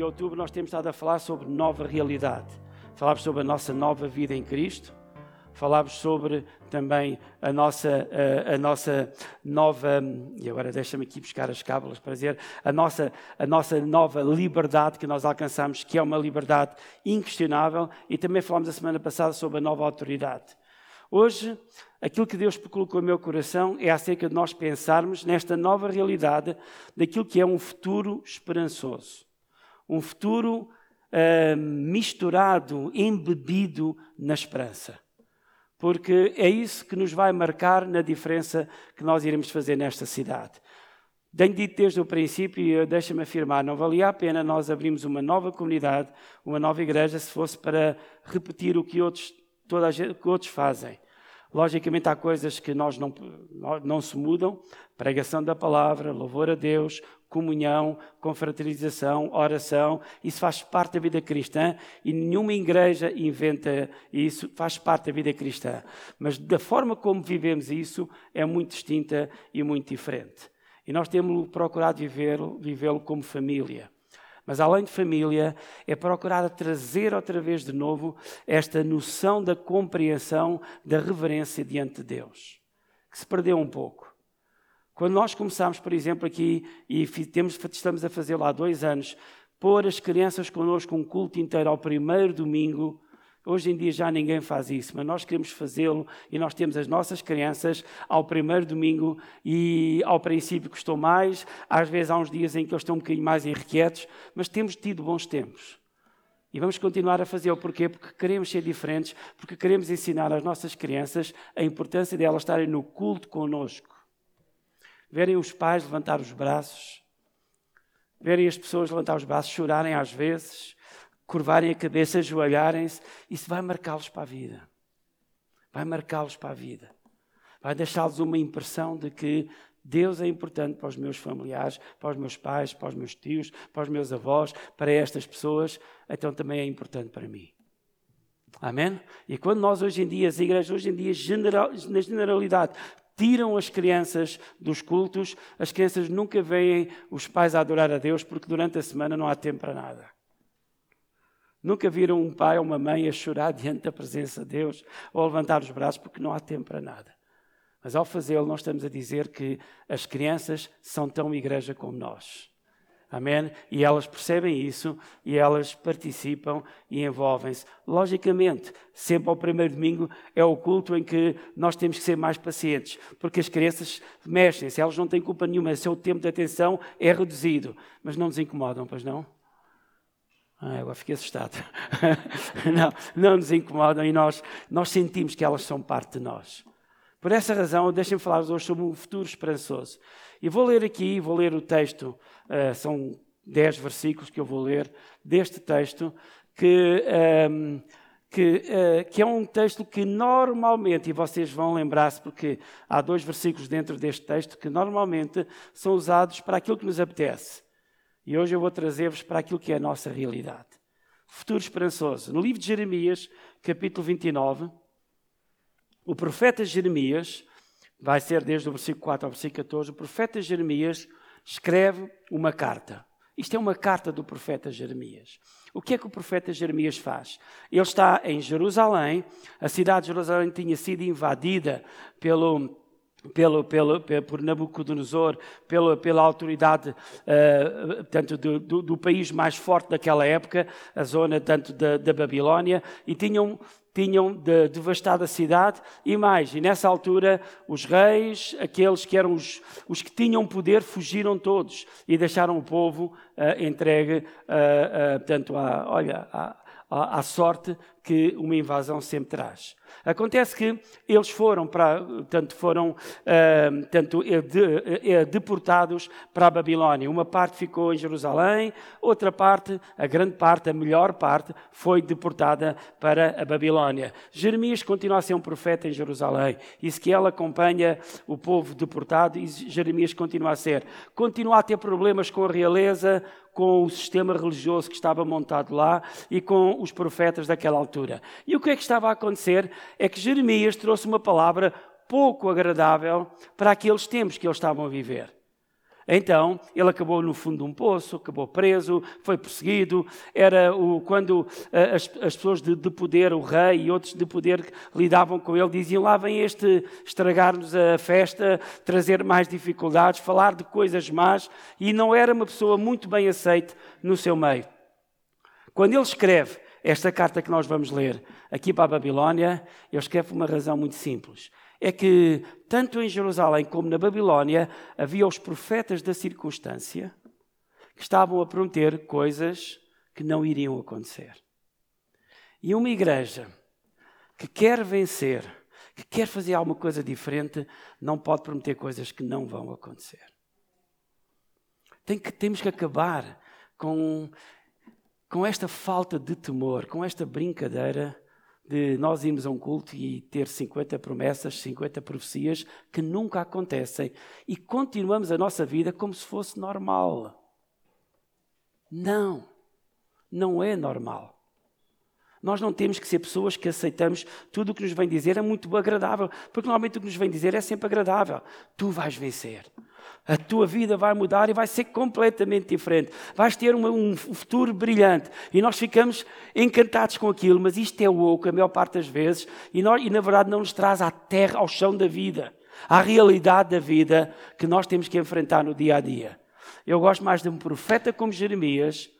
de outubro nós temos estado a falar sobre nova realidade. Falámos sobre a nossa nova vida em Cristo falámos sobre também a nossa, a, a, nossa nova, e agora deixa-me aqui buscar as cábulas para dizer, a nossa, a nossa nova liberdade que nós alcançamos, que é uma liberdade inquestionável, e também falámos a semana passada sobre a nova autoridade. Hoje, aquilo que Deus colocou no meu coração é acerca de nós pensarmos nesta nova realidade daquilo que é um futuro esperançoso. Um futuro uh, misturado, embebido na esperança porque é isso que nos vai marcar na diferença que nós iremos fazer nesta cidade. Tenho dito desde o princípio, e deixa-me afirmar, não valia a pena nós abrirmos uma nova comunidade, uma nova igreja, se fosse para repetir o que outros, toda gente, que outros fazem. Logicamente há coisas que nós não, não se mudam, pregação da palavra, louvor a Deus, comunhão, confraternização, oração, isso faz parte da vida cristã e nenhuma igreja inventa isso, faz parte da vida cristã. Mas da forma como vivemos isso é muito distinta e muito diferente. E nós temos procurado vivê-lo vivê como família. Mas além de família, é procurar trazer outra vez de novo esta noção da compreensão da reverência diante de Deus, que se perdeu um pouco. Quando nós começámos, por exemplo, aqui, e temos, estamos a fazer lá dois anos, pôr as crianças connosco um culto inteiro ao primeiro domingo, Hoje em dia já ninguém faz isso, mas nós queremos fazê-lo e nós temos as nossas crianças ao primeiro domingo e ao princípio custou mais, às vezes há uns dias em que eles estão um bocadinho mais irrequietos, mas temos tido bons tempos. E vamos continuar a fazê-lo. Porquê? Porque queremos ser diferentes, porque queremos ensinar às nossas crianças a importância de elas estarem no culto conosco. Verem os pais levantar os braços, verem as pessoas levantar os braços, chorarem às vezes, curvarem a cabeça, ajoelharem-se, isso vai marcá-los para a vida. Vai marcá-los para a vida. Vai deixá-los uma impressão de que Deus é importante para os meus familiares, para os meus pais, para os meus tios, para os meus avós, para estas pessoas, então também é importante para mim. Amém? E quando nós hoje em dia, as igrejas hoje em dia, na generalidade, tiram as crianças dos cultos, as crianças nunca veem os pais a adorar a Deus porque durante a semana não há tempo para nada. Nunca viram um pai ou uma mãe a chorar diante da presença de Deus ou a levantar os braços porque não há tempo para nada. Mas ao fazê-lo, nós estamos a dizer que as crianças são tão igreja como nós. Amém? E elas percebem isso e elas participam e envolvem-se. Logicamente, sempre ao primeiro domingo é o culto em que nós temos que ser mais pacientes, porque as crianças mexem-se, elas não têm culpa nenhuma, seu tempo de atenção é reduzido. Mas não nos incomodam, pois não? Ah, agora fiquei assustado. não, não nos incomodam e nós, nós sentimos que elas são parte de nós. Por essa razão, deixem-me falar hoje sobre um futuro esperançoso. E vou ler aqui, vou ler o texto, uh, são dez versículos que eu vou ler deste texto, que, um, ehm, que, uh, que, é um texto que normalmente, e vocês vão lembrar-se, porque há dois versículos dentro deste texto que normalmente são usados para aquilo que nos apetece. E hoje eu vou trazer-vos para aquilo que é a nossa realidade. Futuro esperançoso. No livro de Jeremias, capítulo 29, o profeta Jeremias, vai ser desde o versículo 4 ao versículo 14, o profeta Jeremias escreve uma carta. Isto é uma carta do profeta Jeremias. O que é que o profeta Jeremias faz? Ele está em Jerusalém, a cidade de Jerusalém tinha sido invadida pelo pelo, pelo, por Nabucodonosor, pela, pela autoridade uh, tanto do, do, do, país mais forte daquela época, a zona tanto da, da Babilónia, e tinham, tinham de, devastado a cidade e mais. E nessa altura, os reis, aqueles que eram os, os que tinham poder, fugiram todos e deixaram o povo uh, entregue, uh, uh, portanto, à, olha, à, à sorte que uma invasão sempre traz. Acontece que eles foram para, tanto foram uh, tanto, uh, de, uh, deportados para a Babilónia. Uma parte ficou em Jerusalém, outra parte, a grande parte, a melhor parte, foi deportada para a Babilónia. Jeremias continua a ser um profeta em Jerusalém. Ezequiel acompanha o povo deportado e Jeremias continua a ser. Continua a ter problemas com a realeza, com o sistema religioso que estava montado lá e com os profetas daquela altura altura. E o que é que estava a acontecer é que Jeremias trouxe uma palavra pouco agradável para aqueles tempos que eles estavam a viver. Então, ele acabou no fundo de um poço, acabou preso, foi perseguido. Era o, quando uh, as, as, pessoas de, de, poder, o rei e outros de poder lidavam com ele, diziam: lá vem este estragar-nos a festa, trazer mais dificuldades, falar de coisas más. E não era uma pessoa muito bem aceite no seu meio. Quando ele escreve esta carta que nós vamos ler aqui para a Babilónia, ele escreve por uma razão muito simples é que, tanto em Jerusalém como na Babilónia, havia os profetas da circunstância que estavam a prometer coisas que não iriam acontecer. E uma igreja que quer vencer, que quer fazer alguma coisa diferente, não pode prometer coisas que não vão acontecer. Tem que, temos que acabar com, com esta falta de temor, com esta brincadeira de nós irmos a um culto e ter 50 promessas, 50 profecias que nunca acontecem e continuamos a nossa vida como se fosse normal. Não, não é normal. Nós não temos que ser pessoas que aceitamos tudo o que nos vem dizer é muito agradável, porque normalmente o que nos vem dizer é sempre agradável. Tu vais vencer. A tua vida vai mudar e vai ser completamente diferente. Vais ter uma, um futuro brilhante. E nós ficamos encantados com aquilo, mas isto é oco a maior parte das vezes e, nós, e na verdade não nos traz à terra, ao chão da vida, à realidade da vida que nós temos que enfrentar no dia a dia. Eu gosto mais de um profeta como Jeremias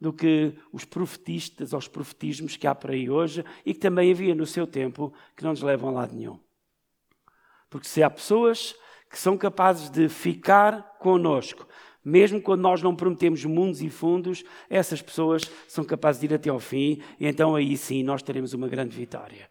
do que os profetistas ou os profetismos que há por aí hoje e que também havia no seu tempo que não nos levam a lado nenhum. Porque se há pessoas que são capazes de ficar conosco, mesmo quando nós não prometemos mundos e fundos, essas pessoas são capazes de ir até ao fim, e então aí sim nós teremos uma grande vitória.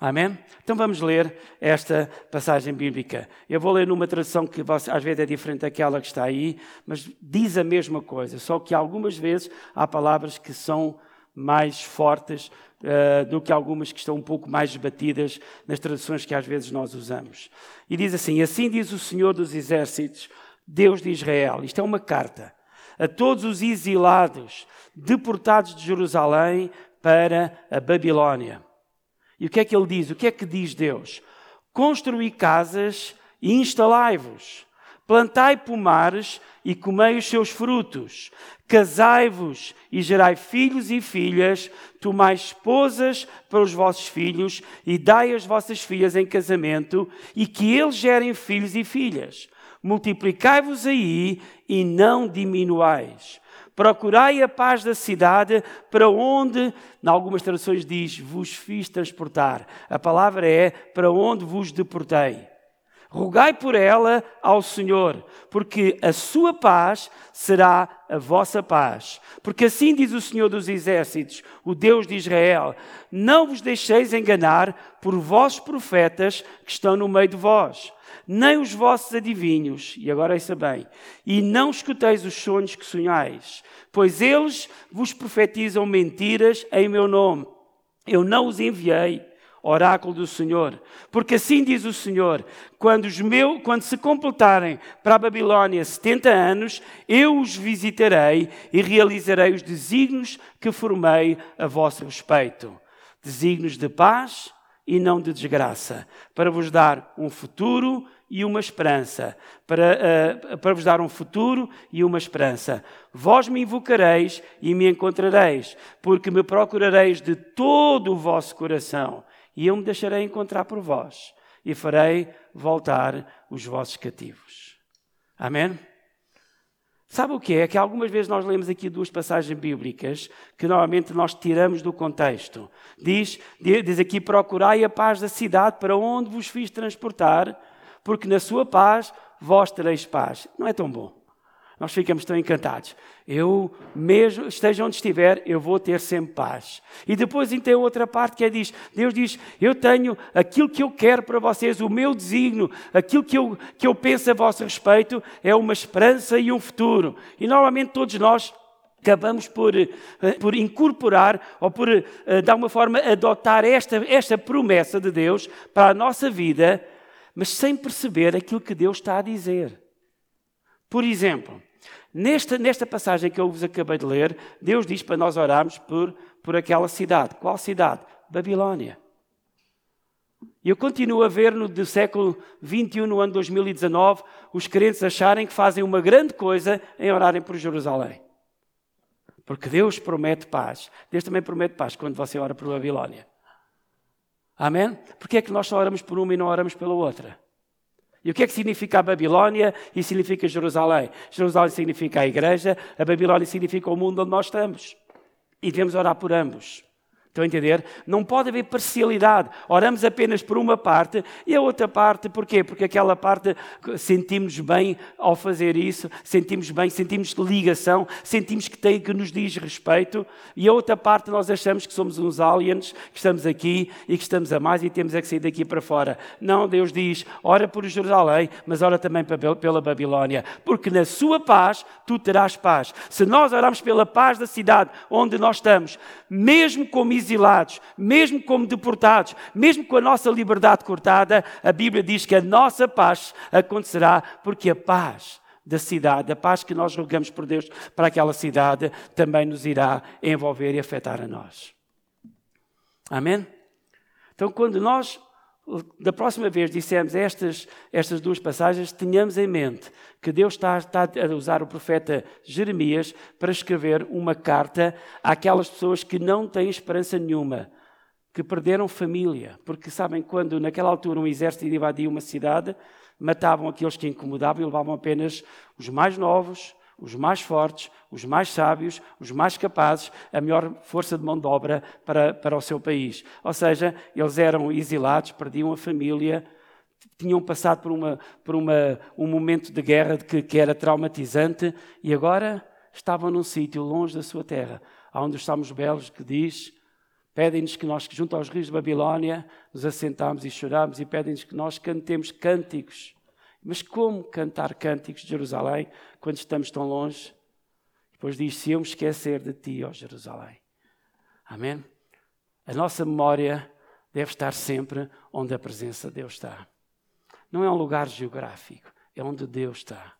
Amém? Então vamos ler esta passagem bíblica. Eu vou ler numa tradução que às vezes é diferente daquela que está aí, mas diz a mesma coisa, só que algumas vezes há palavras que são mais fortes uh, do que algumas que estão um pouco mais batidas nas traduções que às vezes nós usamos. E diz assim: Assim diz o Senhor dos Exércitos, Deus de Israel. Isto é uma carta a todos os exilados deportados de Jerusalém para a Babilónia. E o que é que ele diz? O que é que diz Deus? Construí casas e instalai-vos. Plantai pomares e comei os seus frutos. Casai-vos e gerai filhos e filhas, tomai esposas para os vossos filhos e dai as vossas filhas em casamento, e que eles gerem filhos e filhas. Multiplicai-vos aí e não diminuais. Procurai a paz da cidade, para onde, em algumas traduções diz, vos fiz transportar. A palavra é para onde vos deportei. Rogai por ela ao Senhor, porque a sua paz será a vossa paz. Porque assim diz o Senhor dos Exércitos, o Deus de Israel: Não vos deixeis enganar por vossos profetas que estão no meio de vós, nem os vossos adivinhos, e agora isso bem, e não escuteis os sonhos que sonhais, pois eles vos profetizam mentiras em meu nome. Eu não os enviei oráculo do Senhor. Porque assim diz o Senhor: quando, os meu, quando se completarem para a Babilônia 70 anos, eu os visitarei e realizarei os desígnios que formei a vosso respeito. Desígnios de paz e não de desgraça, para vos dar um futuro e uma esperança, para, uh, para vos dar um futuro e uma esperança. Vós me invocareis e me encontrareis, porque me procurareis de todo o vosso coração e eu me deixarei encontrar por vós e farei voltar os vossos cativos. Amém? Sabe o que é? Que algumas vezes nós lemos aqui duas passagens bíblicas que normalmente nós tiramos do contexto. Diz, diz aqui: procurai a paz da cidade para onde vos fiz transportar, porque na sua paz vós tereis paz. Não é tão bom nós ficamos tão encantados. Eu, mesmo, esteja onde estiver, eu vou ter sempre paz. E depois tem outra parte que é diz, Deus diz, eu tenho aquilo que eu quero para vocês, o meu desígnio, aquilo que eu, que eu penso a vosso respeito, é uma esperança e um futuro. E normalmente todos nós acabamos por, eh, por incorporar ou por, eh, de alguma forma, adotar esta, esta promessa de Deus para a nossa vida, mas sem perceber aquilo que Deus está a dizer. Por exemplo, Nesta, nesta passagem que eu vos acabei de ler, Deus diz para nós orarmos por, por aquela cidade. Qual cidade? Babilónia. E eu continuo a ver no do século XXI, no ano 2019, os crentes acharem que fazem uma grande coisa em orarem por Jerusalém. Porque Deus promete paz. Deus também promete paz quando você ora por Babilónia. Amém? Porque é que nós só oramos por uma e não oramos pela outra? E o que é que significa a Babilónia e significa Jerusalém? Jerusalém significa a igreja, a Babilónia significa o mundo onde nós estamos. E devemos orar por ambos. Estão a entender? Não pode haver parcialidade. Oramos apenas por uma parte e a outra parte, porquê? Porque aquela parte sentimos bem ao fazer isso, sentimos bem, sentimos ligação, sentimos que tem que nos diz respeito, e a outra parte nós achamos que somos uns aliens, que estamos aqui e que estamos a mais e temos é que sair daqui para fora. Não, Deus diz: ora por Jerusalém, mas ora também pela Babilónia, porque na sua paz tu terás paz. Se nós orarmos pela paz da cidade onde nós estamos, mesmo como exilados, mesmo como deportados, mesmo com a nossa liberdade cortada, a Bíblia diz que a nossa paz acontecerá, porque a paz da cidade, a paz que nós rogamos por Deus para aquela cidade, também nos irá envolver e afetar a nós. Amém? Então, quando nós da próxima vez dissemos estas, estas duas passagens, tenhamos em mente que Deus está, está, a usar o profeta Jeremias para escrever uma carta àquelas pessoas que não têm esperança nenhuma, que perderam família. Porque sabem, quando naquela altura um exército invadia uma cidade, matavam aqueles que incomodavam e levavam apenas os mais novos, os mais fortes, os mais sábios, os mais capazes, a melhor força de mão de obra para, para o seu país. Ou seja, eles eram exilados, perdiam a família, tinham passado por, uma, por uma, um momento de guerra que, que era traumatizante e agora estavam num sítio longe da sua terra, onde os Salmos Belos que diz Pedem-nos que nós, junto aos rios de Babilónia, nos assentamos e choramos e pedem-nos que nós cantemos cânticos mas como cantar cânticos de Jerusalém quando estamos tão longe? Depois diz: Se eu me esquecer de ti, ó Jerusalém. Amém? A nossa memória deve estar sempre onde a presença de Deus está. Não é um lugar geográfico, é onde Deus está.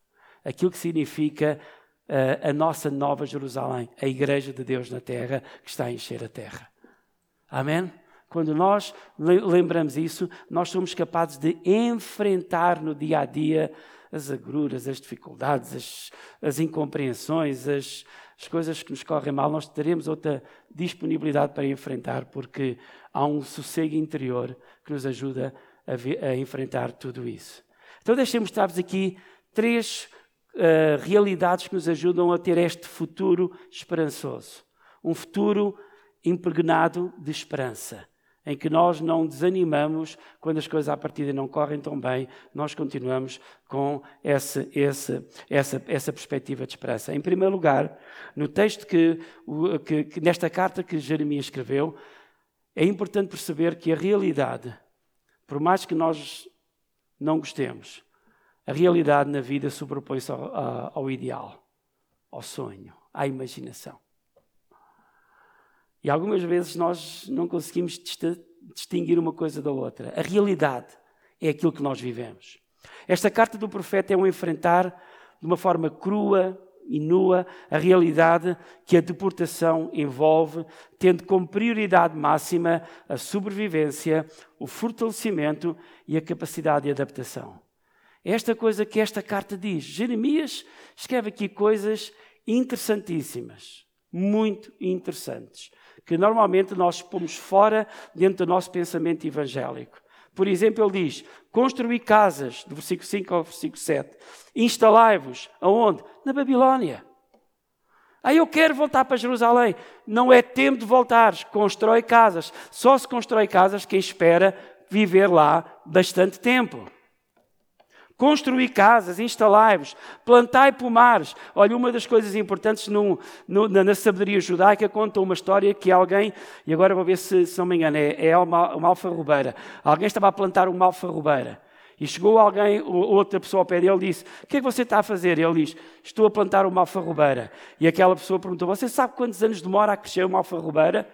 Aquilo que significa uh, a nossa nova Jerusalém, a igreja de Deus na terra que está a encher a terra. Amém? Quando nós lembramos isso, nós somos capazes de enfrentar no dia a dia as agruras, as dificuldades, as, as incompreensões, as, as coisas que nos correm mal. Nós teremos outra disponibilidade para enfrentar, porque há um sossego interior que nos ajuda a, a enfrentar tudo isso. Então, deixem-me mostrar-vos aqui três uh, realidades que nos ajudam a ter este futuro esperançoso. Um futuro impregnado de esperança em que nós não desanimamos quando as coisas à partida não correm tão bem, nós continuamos com essa, essa, essa, essa perspectiva de esperança. Em primeiro lugar, no texto que, que, que nesta carta que Jeremias escreveu, é importante perceber que a realidade, por mais que nós não gostemos, a realidade na vida sobrepõe-se ao, ao ideal, ao sonho, à imaginação. E algumas vezes nós não conseguimos distinguir uma coisa da outra. A realidade é aquilo que nós vivemos. Esta carta do profeta é um enfrentar de uma forma crua e nua a realidade que a deportação envolve, tendo como prioridade máxima a sobrevivência, o fortalecimento e a capacidade de adaptação. É esta coisa que esta carta diz. Jeremias escreve aqui coisas interessantíssimas, muito interessantes que normalmente nós pomos fora dentro do nosso pensamento evangélico. Por exemplo, ele diz: construir casas, do versículo 5 ao versículo 7. Instalai-vos. Aonde? Na Babilónia. Aí eu quero voltar para Jerusalém. Não é tempo de voltar. Constrói casas. Só se constrói casas quem espera viver lá bastante tempo construir casas, instalai-vos, plantai pomares. Olha, uma das coisas importantes no, no, na, sabedoria judaica conta uma história que alguém, e agora vou ver se, se não me engano, é, é uma, uma alfarrobeira. Alguém estava a plantar uma alfarrobeira. E chegou alguém, outra pessoa ao pé dele e disse: O que é que você está a fazer? Ele diz: Estou a plantar uma alfarrobeira. E aquela pessoa perguntou: Você sabe quantos anos demora a crescer uma alfarrobeira?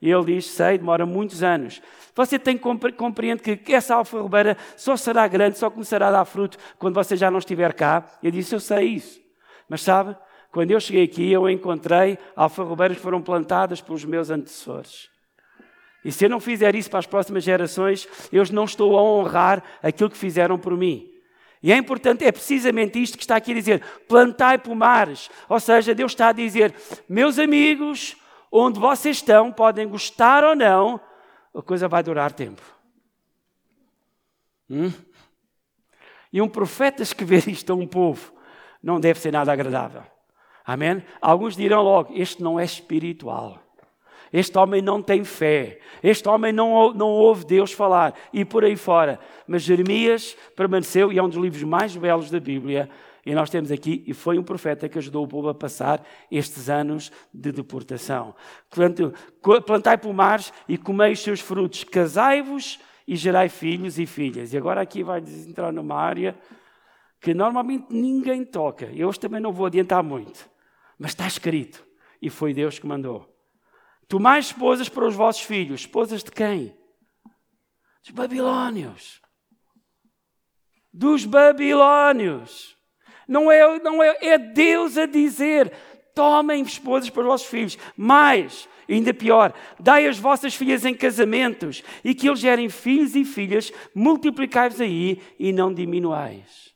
E ele diz: Sei, demora muitos anos. Você tem compreende que essa alfarrobeira só será grande, só começará a dar fruto quando você já não estiver cá. Ele disse: Eu sei isso. Mas sabe, quando eu cheguei aqui, eu encontrei alfarrobeiras que foram plantadas pelos meus antecessores. E se eu não fizer isso para as próximas gerações, eu não estou a honrar aquilo que fizeram por mim. E é importante, é precisamente isto que está aqui a dizer: plantai pomares. Ou seja, Deus está a dizer, meus amigos, onde vocês estão, podem gostar ou não, a coisa vai durar tempo. Hum? E um profeta escrever isto a um povo não deve ser nada agradável. Amém? Alguns dirão logo: este não é espiritual. Este homem não tem fé. Este homem não, não ouve Deus falar. E por aí fora. Mas Jeremias permaneceu e é um dos livros mais belos da Bíblia. E nós temos aqui, e foi um profeta que ajudou o povo a passar estes anos de deportação. Portanto, plantai pomares e comei os seus frutos, casai-vos e gerai filhos e filhas. E agora aqui vai entrar numa área que normalmente ninguém toca. Eu hoje também não vou adiantar muito. Mas está escrito. E foi Deus que mandou. Tomai esposas para os vossos filhos. Esposas de quem? Dos babilônios. Dos babilônios. Não é, não é, é Deus a dizer: tomem esposas para os vossos filhos. Mais, ainda pior, dai as vossas filhas em casamentos e que eles gerem filhos e filhas, multiplicai-vos aí e não diminuais.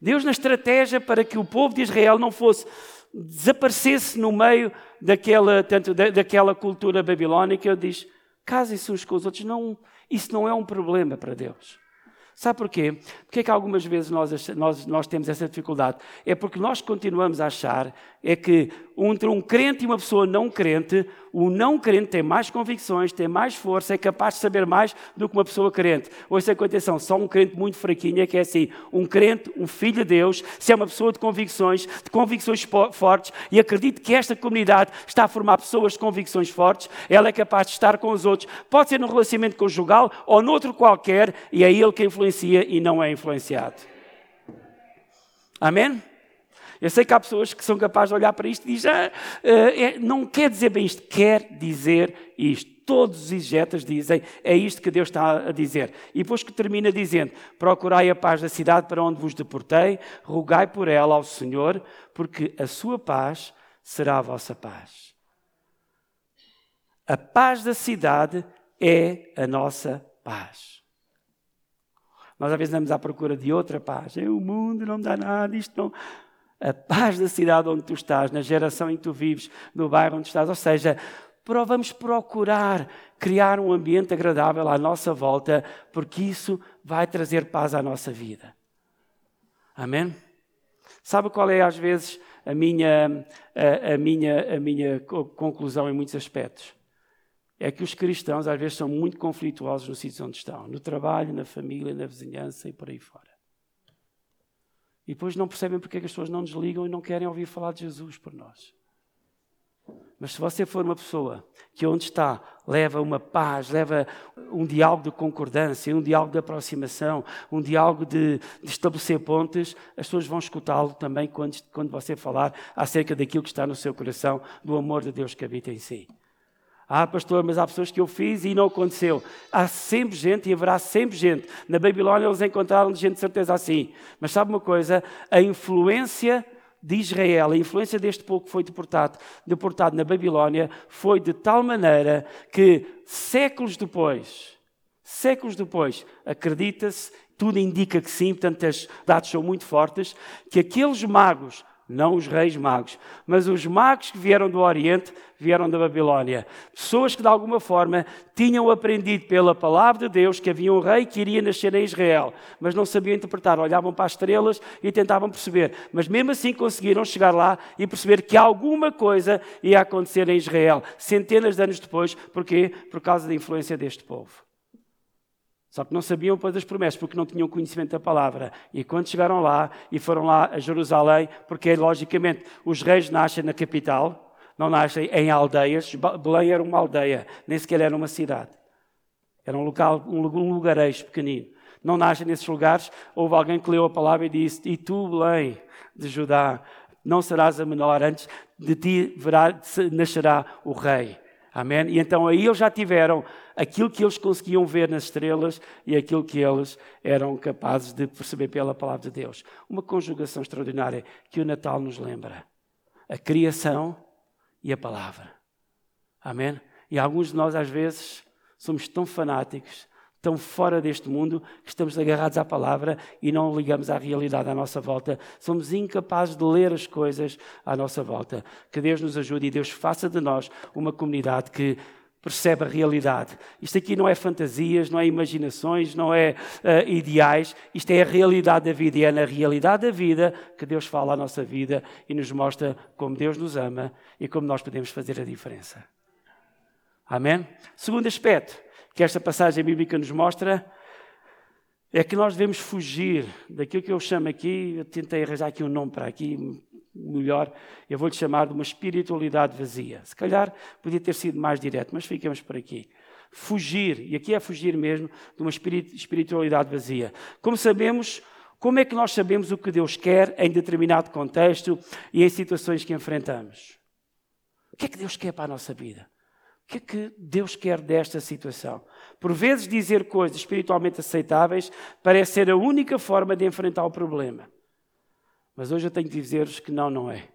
Deus, na estratégia para que o povo de Israel não fosse desaparecesse no meio daquela, tanto, da, daquela cultura babilónica, diz: casem-se uns com os outros. Não, isso não é um problema para Deus. Sabe porquê? Porque é que algumas vezes nós, nós, nós temos essa dificuldade? É porque nós continuamos a achar é que entre um crente e uma pessoa não crente, o não crente tem mais convicções, tem mais força, é capaz de saber mais do que uma pessoa crente. Ouça com atenção, só um crente muito fraquinho é que é assim. Um crente, um filho de Deus, se é uma pessoa de convicções, de convicções fortes, e acredito que esta comunidade está a formar pessoas de convicções fortes, ela é capaz de estar com os outros, pode ser num relacionamento conjugal ou noutro qualquer, e é ele que influencia e não é influenciado. Amém? Eu sei que há pessoas que são capazes de olhar para isto e dizer, ah, é, não quer dizer bem isto, quer dizer isto. Todos os exegetas dizem, é isto que Deus está a dizer. E depois que termina dizendo, procurai a paz da cidade para onde vos deportei, rogai por ela ao Senhor, porque a sua paz será a vossa paz. A paz da cidade é a nossa paz. Nós às vezes andamos à procura de outra paz. É o mundo não dá nada, isto não a paz da cidade onde tu estás, na geração em que tu vives, no bairro onde estás. Ou seja, vamos procurar criar um ambiente agradável à nossa volta, porque isso vai trazer paz à nossa vida. Amém? Sabe qual é, às vezes, a minha, a, a, minha, a minha conclusão em muitos aspectos? É que os cristãos, às vezes, são muito conflituosos no sítio onde estão no trabalho, na família, na vizinhança e por aí fora. E depois não percebem porque é que as pessoas não desligam e não querem ouvir falar de Jesus por nós. Mas se você for uma pessoa que onde está leva uma paz, leva um diálogo de concordância, um diálogo de aproximação, um diálogo de, de estabelecer pontes, as pessoas vão escutá-lo também quando, quando você falar acerca daquilo que está no seu coração, do amor de Deus que habita em si. Ah, pastor, mas há pessoas que eu fiz e não aconteceu. Há sempre gente e haverá sempre gente. Na Babilónia eles encontraram gente de certeza assim. Mas sabe uma coisa? A influência de Israel, a influência deste povo que foi deportado, deportado na Babilónia, foi de tal maneira que séculos depois, séculos depois, acredita-se, tudo indica que sim, portanto os dados são muito fortes, que aqueles magos não os reis magos, mas os magos que vieram do Oriente, vieram da Babilónia. Pessoas que de alguma forma tinham aprendido pela palavra de Deus que havia um rei que iria nascer em Israel, mas não sabiam interpretar, olhavam para as estrelas e tentavam perceber. Mas mesmo assim conseguiram chegar lá e perceber que alguma coisa ia acontecer em Israel, centenas de anos depois. Porquê? Por causa da influência deste povo. Só que não sabiam depois das promessas, porque não tinham conhecimento da palavra. E quando chegaram lá e foram lá a Jerusalém, porque logicamente os reis nascem na capital, não nascem em aldeias. Belém era uma aldeia, nem sequer era uma cidade. Era um, local, um lugarejo pequenino. Não nascem nesses lugares. Houve alguém que leu a palavra e disse: E tu, Belém de Judá, não serás a menor, antes de ti verá, nascerá o rei. Amém? E então aí eles já tiveram aquilo que eles conseguiam ver nas estrelas e aquilo que eles eram capazes de perceber pela palavra de Deus. Uma conjugação extraordinária que o Natal nos lembra: a criação e a palavra. Amém? E alguns de nós, às vezes, somos tão fanáticos, tão fora deste mundo, que estamos agarrados à palavra e não ligamos à realidade à nossa volta. Somos incapazes de ler as coisas à nossa volta. Que Deus nos ajude e Deus faça de nós uma comunidade que percebe a realidade. Isto aqui não é fantasias, não é imaginações, não é uh, ideais. Isto é a realidade da vida e é na realidade da vida que Deus fala à nossa vida e nos mostra como Deus nos ama e como nós podemos fazer a diferença. Amém? Segundo aspecto que esta passagem bíblica nos mostra é que nós devemos fugir daquilo que eu chamo aqui, eu tentei arranjar aqui um nome para aqui, melhor, eu vou-lhe chamar de uma espiritualidade vazia. Se calhar podia ter sido mais direto, mas ficamos por aqui. Fugir, e aqui é fugir mesmo, de uma espiritualidade vazia. Como sabemos, como é que nós sabemos o que Deus quer em determinado contexto e em situações que enfrentamos? O que é que Deus quer para a nossa vida? Que é que Deus quer desta situação? Por vezes, dizer coisas espiritualmente aceitáveis parece ser a única forma de enfrentar o problema. Mas hoje eu tenho de dizer-vos que não, não é.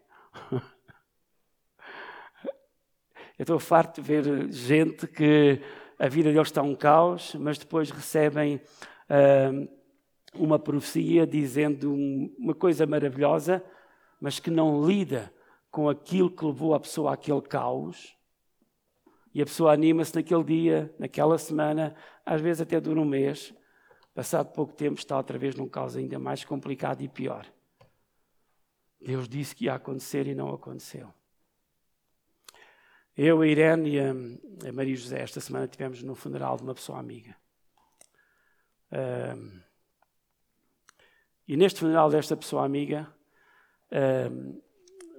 Eu estou farto de ver gente que a vida deles está um caos, mas depois recebem uh, uma profecia dizendo uma coisa maravilhosa, mas que não lida com aquilo que levou a pessoa àquele caos e a pessoa anima-se naquele dia, naquela semana, às vezes até dura um mês. Passado pouco tempo está outra vez num caos ainda mais complicado e pior. Deus disse que ia acontecer e não aconteceu. Eu, a Irene e a, Maria José, esta semana estivemos no funeral de uma pessoa amiga. Um, e neste funeral desta pessoa amiga, um,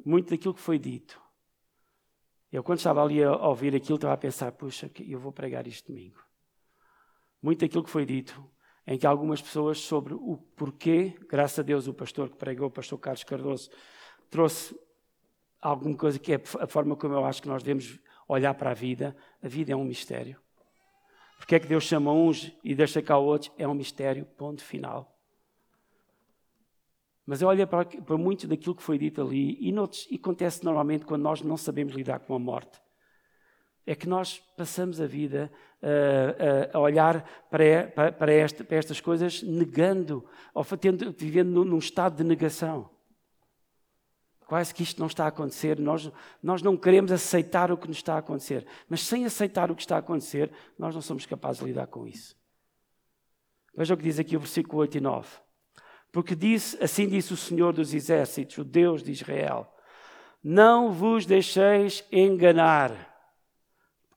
muito daquilo que foi dito eu, quando estava ali a ouvir aquilo, estava a pensar: puxa, eu vou pregar isto domingo. Muito daquilo que foi dito, em que algumas pessoas, sobre o porquê, graças a Deus, o pastor que pregou, o pastor Carlos Cardoso, trouxe alguma coisa que é a forma como eu acho que nós devemos olhar para a vida. A vida é um mistério. Porque é que Deus chama uns e deixa cá outros? É um mistério, ponto final. Mas olha para, para muito daquilo que foi dito ali, e, noutros, e acontece normalmente quando nós não sabemos lidar com a morte. É que nós passamos a vida uh, uh, a olhar para, para, para, para, estas coisas negando, ou tendo, vivendo num, num estado de negação. Quase que isto não está a acontecer, nós, nós não queremos aceitar o que nos está a acontecer. Mas sem aceitar o que está a acontecer, nós não somos capazes de lidar com isso. Veja o que diz aqui o versículo 8 e 9. Porque disse, assim disse o Senhor dos Exércitos, o Deus de Israel: Não vos deixeis enganar.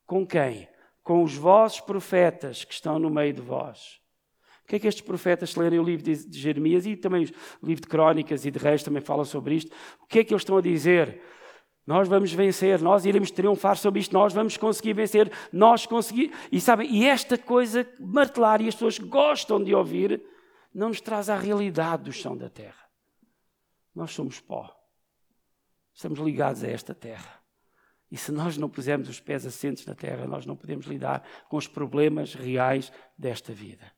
Com quem? Com os vossos profetas que estão no meio de vós. O que é que estes profetas, se lerem o livro de Jeremias e também o livro de Crónicas e de Reis também falam sobre isto, o que é que eles estão a dizer? Nós vamos vencer, nós iremos triunfar sobre isto, nós vamos conseguir vencer, nós conseguir. E sabem, e esta coisa martelar, e as pessoas gostam de ouvir, não nos traz à realidade do chão da terra. Nós somos pó. Estamos ligados a esta terra. E se nós não pusermos os pés assentes na terra, nós não podemos lidar com os problemas reais desta vida.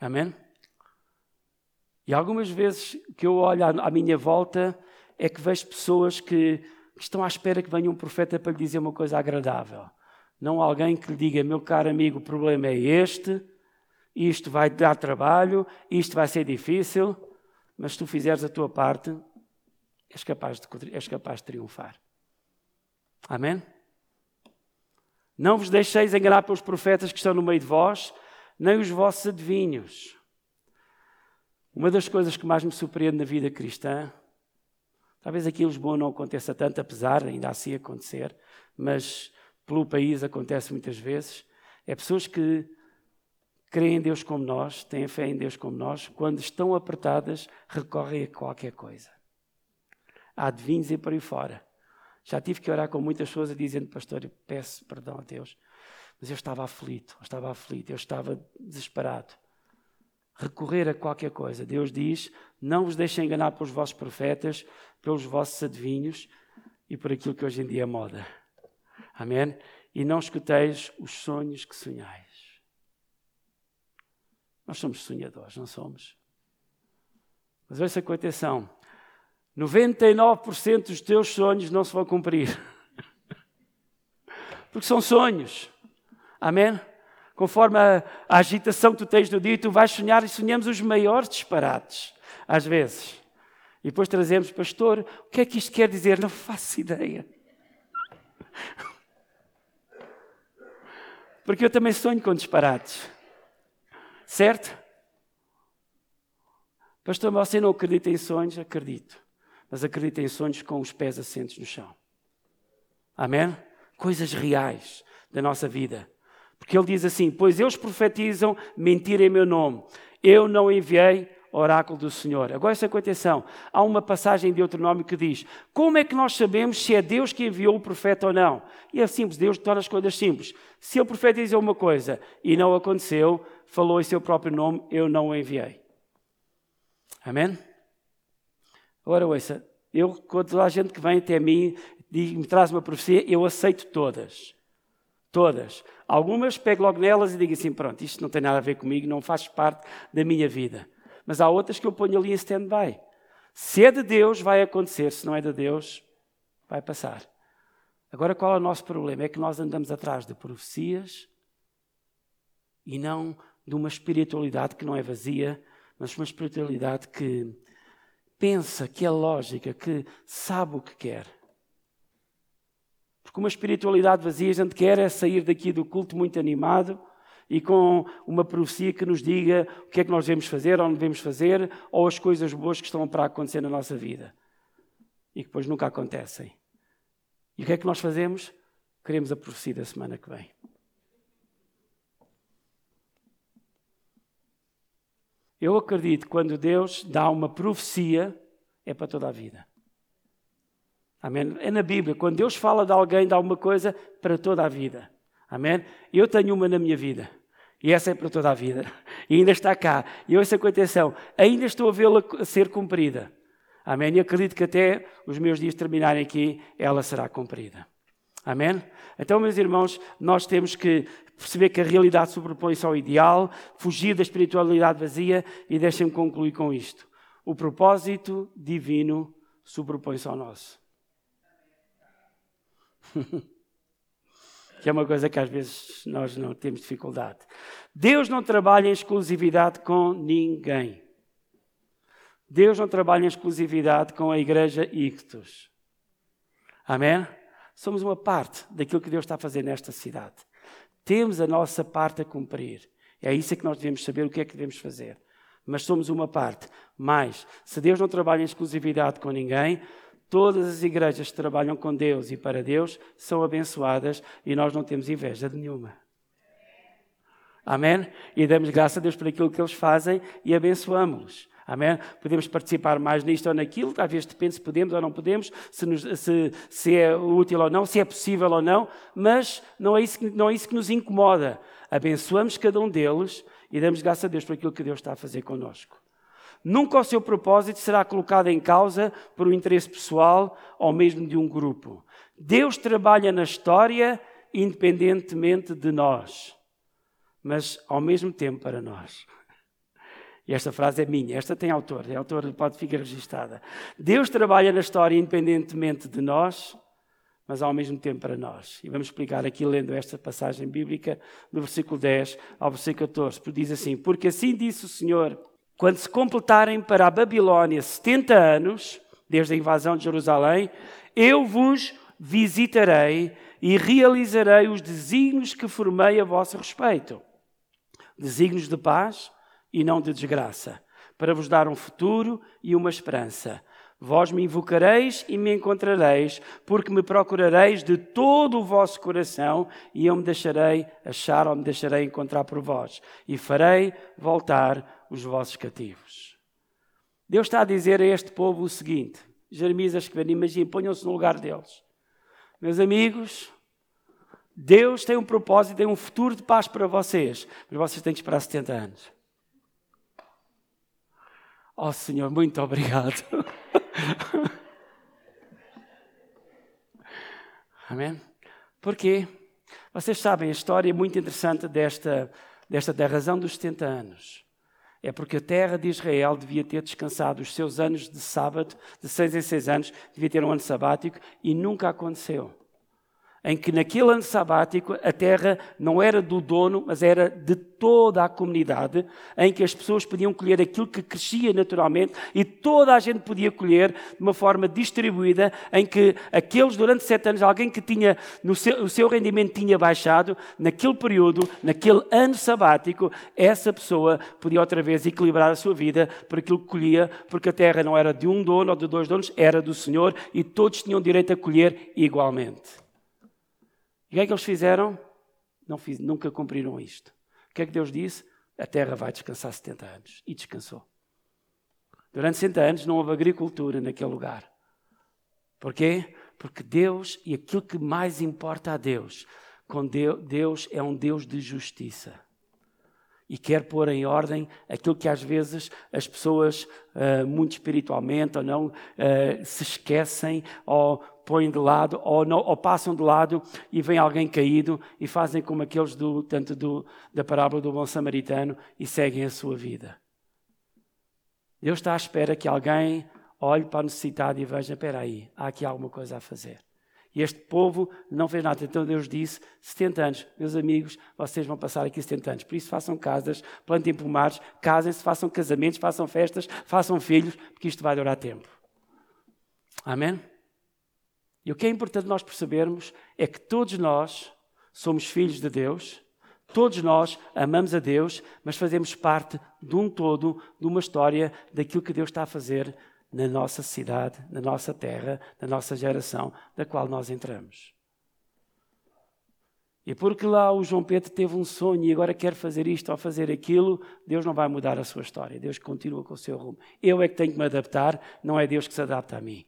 Amém? E algumas vezes que eu olho à minha volta é que vejo pessoas que, estão à espera que venha um profeta para lhe dizer uma coisa agradável. Não alguém que lhe diga, meu caro amigo, o problema é este, isto vai dar trabalho, isto vai ser difícil, mas se tu fizeres a tua parte, és capaz de, és capaz de triunfar. Amém? Não vos deixeis enganar pelos profetas que estão no meio de vós, nem os vossos adivinhos. Uma das coisas que mais me surpreende na vida cristã, talvez aqui em Lisboa não aconteça tanto, apesar ainda assim acontecer, mas pelo país acontece muitas vezes, é pessoas que creem em Deus como nós, têm fé em Deus como nós, quando estão apertadas, recorrem a qualquer coisa. Há adivinhos e por aí fora. Já tive que orar com muitas pessoas dizendo, pastor, eu peço perdão a Deus, mas eu estava aflito, eu estava aflito, eu estava desesperado. Recorrer a qualquer coisa. Deus diz: não vos deixem enganar pelos vossos profetas, pelos vossos adivinhos e por aquilo que hoje em dia é moda. Amém? E não escuteis os sonhos que sonhais. Nós somos sonhadores, não somos? Mas ouça com atenção: 99% dos teus sonhos não se vão cumprir. Porque são sonhos. Amém? Conforme a, a agitação que tu tens no dia, tu vais sonhar e sonhamos os maiores disparates, às vezes. E depois trazemos, pastor, o que é que isto quer dizer? Não faço ideia. Porque eu também sonho com disparates. Certo? Pastor, você não acredita em sonhos? Acredito. Mas acredito em sonhos com os pés assentos no chão. Amém? Coisas reais da nossa vida. Porque ele diz assim: Pois eles profetizam mentira em meu nome. Eu não enviei oráculo do Senhor. Agora, essa atenção. Há uma passagem de outro nome que diz: Como é que nós sabemos se é Deus que enviou o profeta ou não? E é simples, Deus torna as coisas simples. Se o profeta diz uma coisa e não aconteceu, falou em seu próprio nome, eu não o enviei. Amém? Agora, ouça, eu, quando toda a gente que vem até mim e me traz uma profecia, eu aceito todas. Todas. Algumas pego logo nelas e digo assim: pronto, isto não tem nada a ver comigo, não faz parte da minha vida. Mas há outras que eu ponho ali em stand-by. Se é de Deus, vai acontecer. Se não é de Deus, vai passar. Agora, qual é o nosso problema? É que nós andamos atrás de profecias e não de uma espiritualidade que não é vazia, mas uma espiritualidade que pensa, que é lógica, que sabe o que quer. Porque uma espiritualidade vazia, a gente quer é sair daqui do culto muito animado e com uma profecia que nos diga o que é que nós devemos fazer ou não devemos fazer, ou as coisas boas que estão para acontecer na nossa vida e que depois nunca acontecem. E o que é que nós fazemos? Queremos a profecia da semana que vem. Eu acredito que quando Deus dá uma profecia, é para toda a vida. Amém? É na Bíblia. Quando Deus fala de alguém, dá uma coisa para toda a vida. Amém? Eu tenho uma na minha vida. E essa é para toda a vida. E ainda está cá. E ouça com atenção. Ainda estou a vê-la ser cumprida. Amém? E acredito que até os meus dias terminarem aqui, ela será cumprida. Amém? Então, meus irmãos, nós temos que perceber que a realidade sobrepõe-se ao ideal, fugir da espiritualidade vazia e deixem-me concluir com isto. O propósito divino sobrepõe-se ao nosso. que é uma coisa que às vezes nós não temos dificuldade. Deus não trabalha em exclusividade com ninguém. Deus não trabalha em exclusividade com a igreja Ictus. Amém? Somos uma parte daquilo que Deus está a fazer nesta cidade. Temos a nossa parte a cumprir. É isso que nós devemos saber o que é que devemos fazer. Mas somos uma parte. Mas, se Deus não trabalha em exclusividade com ninguém, Todas as igrejas que trabalham com Deus e para Deus são abençoadas e nós não temos inveja de nenhuma. Amém? E damos graças a Deus por aquilo que eles fazem e abençoamos-los. Amém? Podemos participar mais nisto ou naquilo, às vezes depende se podemos ou não podemos, se, nos, se, se, é útil ou não, se é possível ou não, mas não é, isso que, não é isso que nos incomoda. Abençoamos cada um deles e damos graças a Deus por aquilo que Deus está a fazer connosco. Nunca o seu propósito será colocado em causa por um interesse pessoal ou mesmo de um grupo. Deus trabalha na história independentemente de nós, mas ao mesmo tempo para nós. E esta frase é minha, esta tem autor, a autor pode ficar registada. Deus trabalha na história independentemente de nós, mas ao mesmo tempo para nós. E vamos explicar aqui lendo esta passagem bíblica, do versículo 10 ao versículo 14, porque diz assim: Porque assim disse o Senhor quando se completarem para a Babilônia 70 anos, desde a invasão de Jerusalém, eu vos visitarei e realizarei os desígnios que formei a vosso respeito. Desígnios de paz e não de desgraça, para vos dar um futuro e uma esperança. Vós me invocareis e me encontrareis, porque me procurareis de todo o vosso coração, e eu me deixarei achar ou me deixarei encontrar por vós, e farei voltar os vossos cativos. Deus está a dizer a este povo o seguinte: Jeremias a imaginem, ponham-se no lugar deles. Meus amigos, Deus tem um propósito, tem um futuro de paz para vocês, mas vocês têm que esperar 70 anos. Oh Senhor, muito obrigado. Amém? Porquê? Vocês sabem, a história é muito interessante desta, desta da razão dos 70 anos. É porque a terra de Israel devia ter descansado os seus anos de sábado, de seis em seis anos, devia ter um ano sabático e nunca aconteceu em que naquele ano sabático a terra não era do dono, mas era de toda a comunidade, em que as pessoas podiam colher aquilo que crescia naturalmente e toda a gente podia colher de uma forma distribuída, em que aqueles durante sete anos, alguém que tinha no seu, o seu rendimento tinha baixado, naquele período, naquele ano sabático, essa pessoa podia outra vez equilibrar a sua vida por aquilo que colhia, porque a terra não era de um dono ou de dois donos, era do Senhor e todos tinham direito a colher igualmente. E o que é que eles fizeram? Não fiz, nunca cumpriram isto. O que é que Deus disse? A terra vai descansar 70 anos. E descansou. Durante 60 anos não houve agricultura naquele lugar. Porquê? Porque Deus, e aquilo que mais importa a Deus, com Deus é um Deus de justiça. E quer pôr em ordem aquilo que às vezes as pessoas, uh, muito espiritualmente ou não, uh, se esquecem ou põem de lado ou, não, ou, passam de lado e vem alguém caído e fazem como aqueles do, tanto do, da parábola do bom samaritano e seguem a sua vida. Deus está à espera que alguém olhe para a necessidade e veja: espera aí, há aqui alguma coisa a fazer. E este povo não fez nada. Então Deus disse: 70 anos, meus amigos, vocês vão passar aqui 70 anos. Por isso façam casas, plantem pomares, casem-se, façam casamentos, façam festas, façam filhos, porque isto vai durar tempo. Amém? E o que é importante nós percebermos é que todos nós somos filhos de Deus, todos nós amamos a Deus, mas fazemos parte de um todo, de uma história daquilo que Deus está a fazer na nossa cidade, na nossa terra, na nossa geração, da qual nós entramos. E porque lá o João Pedro teve um sonho e agora quer fazer isto ou fazer aquilo, Deus não vai mudar a sua história. Deus continua com o seu rumo. Eu é que tenho que me adaptar, não é Deus que se adapta a mim.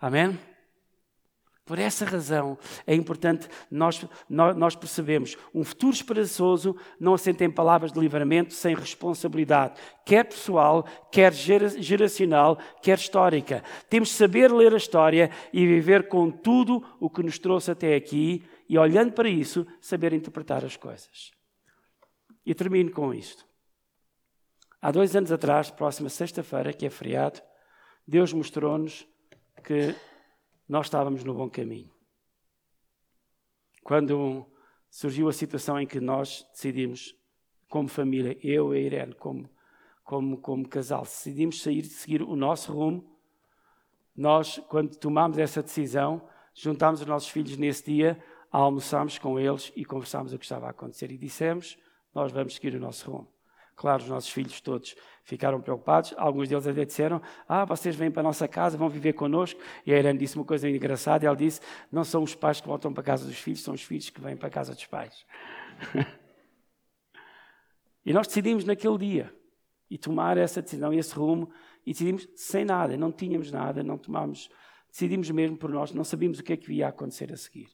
Amém? Por essa razão é importante nós, nós, percebemos um futuro esperançoso não assenta em palavras de livramento sem responsabilidade, quer pessoal, quer geracional, quer histórica. Temos de saber ler a história e viver com tudo o que nos trouxe até aqui e, olhando para isso, saber interpretar as coisas. E termino com isto. Há dois anos atrás, próxima sexta-feira, que é feriado, Deus mostrou-nos que nós estávamos no bom caminho. Quando surgiu a situação em que nós decidimos, como família, eu e a Irene, como, como, como casal, decidimos sair, seguir o nosso rumo, nós, quando tomámos essa decisão, juntámos os nossos filhos nesse dia, almoçámos com eles e conversámos o que estava a acontecer e dissemos: Nós vamos seguir o nosso rumo. Claro, os nossos filhos todos ficaram preocupados. Alguns deles até disseram: Ah, vocês vêm para a nossa casa, vão viver connosco. E a Irene disse uma coisa engraçada: ela disse, Não são os pais que voltam para a casa dos filhos, são os filhos que vêm para a casa dos pais. e nós decidimos naquele dia e tomar essa decisão, esse rumo, e decidimos sem nada, não tínhamos nada, não tomámos, decidimos mesmo por nós, não sabíamos o que é que ia acontecer a seguir.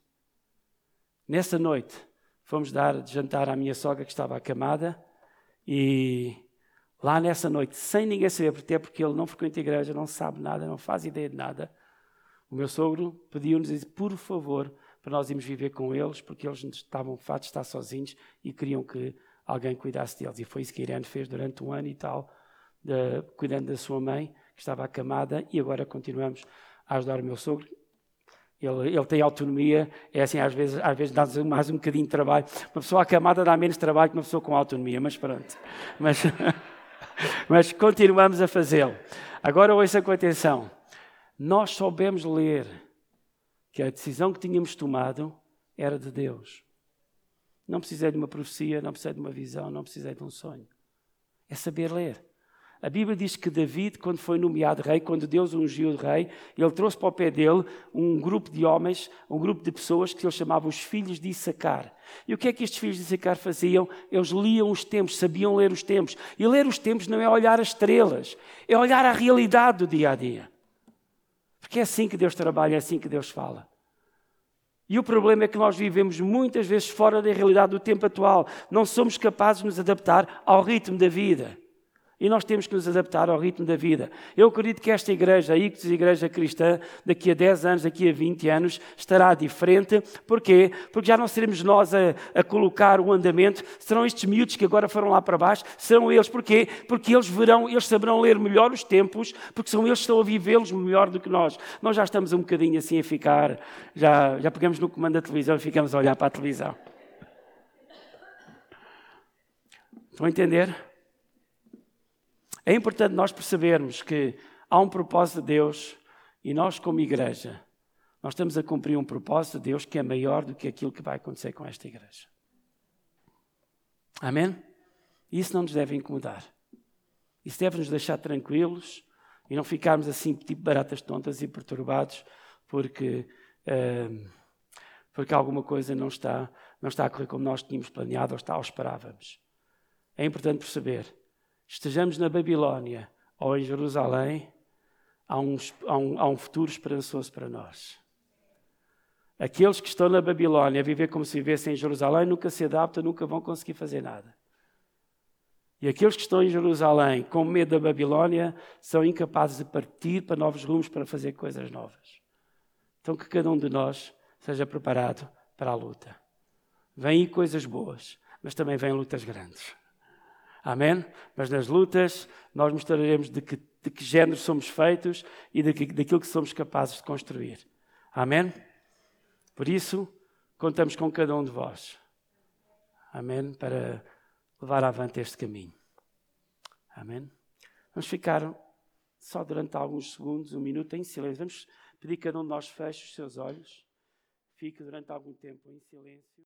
Nessa noite, fomos dar de jantar à minha sogra que estava acamada e lá nessa noite, sem ninguém saber, até porque ele não frequenta a igreja, não sabe nada, não faz ideia de nada, o meu sogro pediu-nos, por favor, para nós irmos viver com eles, porque eles estavam fartos de estar sozinhos e queriam que alguém cuidasse deles. E foi isso que a Irene fez durante um ano e tal, de, cuidando da sua mãe, que estava acamada, e agora continuamos a ajudar o meu sogro. Ele, ele, tem autonomia, é assim, às vezes, às vezes dá mais um bocadinho de trabalho. Uma pessoa acamada dá menos trabalho que uma pessoa com autonomia, mas pronto. Mas, mas continuamos a fazê-lo. Agora ouça com atenção. Nós soubemos ler que a decisão que tínhamos tomado era de Deus. Não precisei de uma profecia, não precisei de uma visão, não precisei de um sonho. É saber ler. A Bíblia diz que David, quando foi nomeado rei, quando Deus ungiu o rei, ele trouxe para o pé dele um grupo de homens, um grupo de pessoas que ele chamava os filhos de Issacar. E o que é que estes filhos de Issacar faziam? Eles liam os tempos, sabiam ler os tempos. E ler os tempos não é olhar as estrelas, é olhar a realidade do dia a dia. Porque é assim que Deus trabalha, é assim que Deus fala. E o problema é que nós vivemos muitas vezes fora da realidade do tempo atual. Não somos capazes de nos adaptar ao ritmo da vida. E nós temos que nos adaptar ao ritmo da vida. Eu acredito que esta igreja, a Ictus Igreja Cristã, daqui a 10 anos, daqui a 20 anos, estará diferente. Porquê? Porque já não seremos nós a, a, colocar o andamento, serão estes miúdos que agora foram lá para baixo, serão eles. Porquê? Porque eles verão, eles saberão ler melhor os tempos, porque são eles que estão a vivê-los melhor do que nós. Nós já estamos um bocadinho assim a ficar, já, já pegamos no comando da televisão e ficamos a olhar para a televisão. Estão a entender? É importante nós percebermos que há um propósito de Deus e nós, como igreja, nós estamos a cumprir um propósito de Deus que é maior do que aquilo que vai acontecer com esta igreja. Amém? Isso não nos deve incomodar. Isso deve nos deixar tranquilos e não ficarmos assim, tipo baratas tontas e perturbados porque, uh, porque alguma coisa não está, não está a correr como nós tínhamos planeado ou, está, ou esperávamos. É importante perceber estejamos na Babilónia ou em Jerusalém, há um, há um, há um futuro esperançoso para nós. Aqueles que estão na Babilónia a viver como se vivessem em Jerusalém nunca se adaptam, nunca vão conseguir fazer nada. E aqueles que estão em Jerusalém com medo da Babilónia são incapazes de partir para novos rumos para fazer coisas novas. Então que cada um de nós seja preparado para a luta. Vêm coisas boas, mas também vêm lutas grandes. Amém? Mas nas lutas nós mostraremos de que, de que género somos feitos e de que, daquilo que somos capazes de construir. Amém? Por isso, contamos com cada um de vós. Amém? Para levar avante este caminho. Amém? Vamos ficar só durante alguns segundos, um minuto, em silêncio. Vamos pedir que cada um de nós feche os seus olhos. Fique durante algum tempo em silêncio.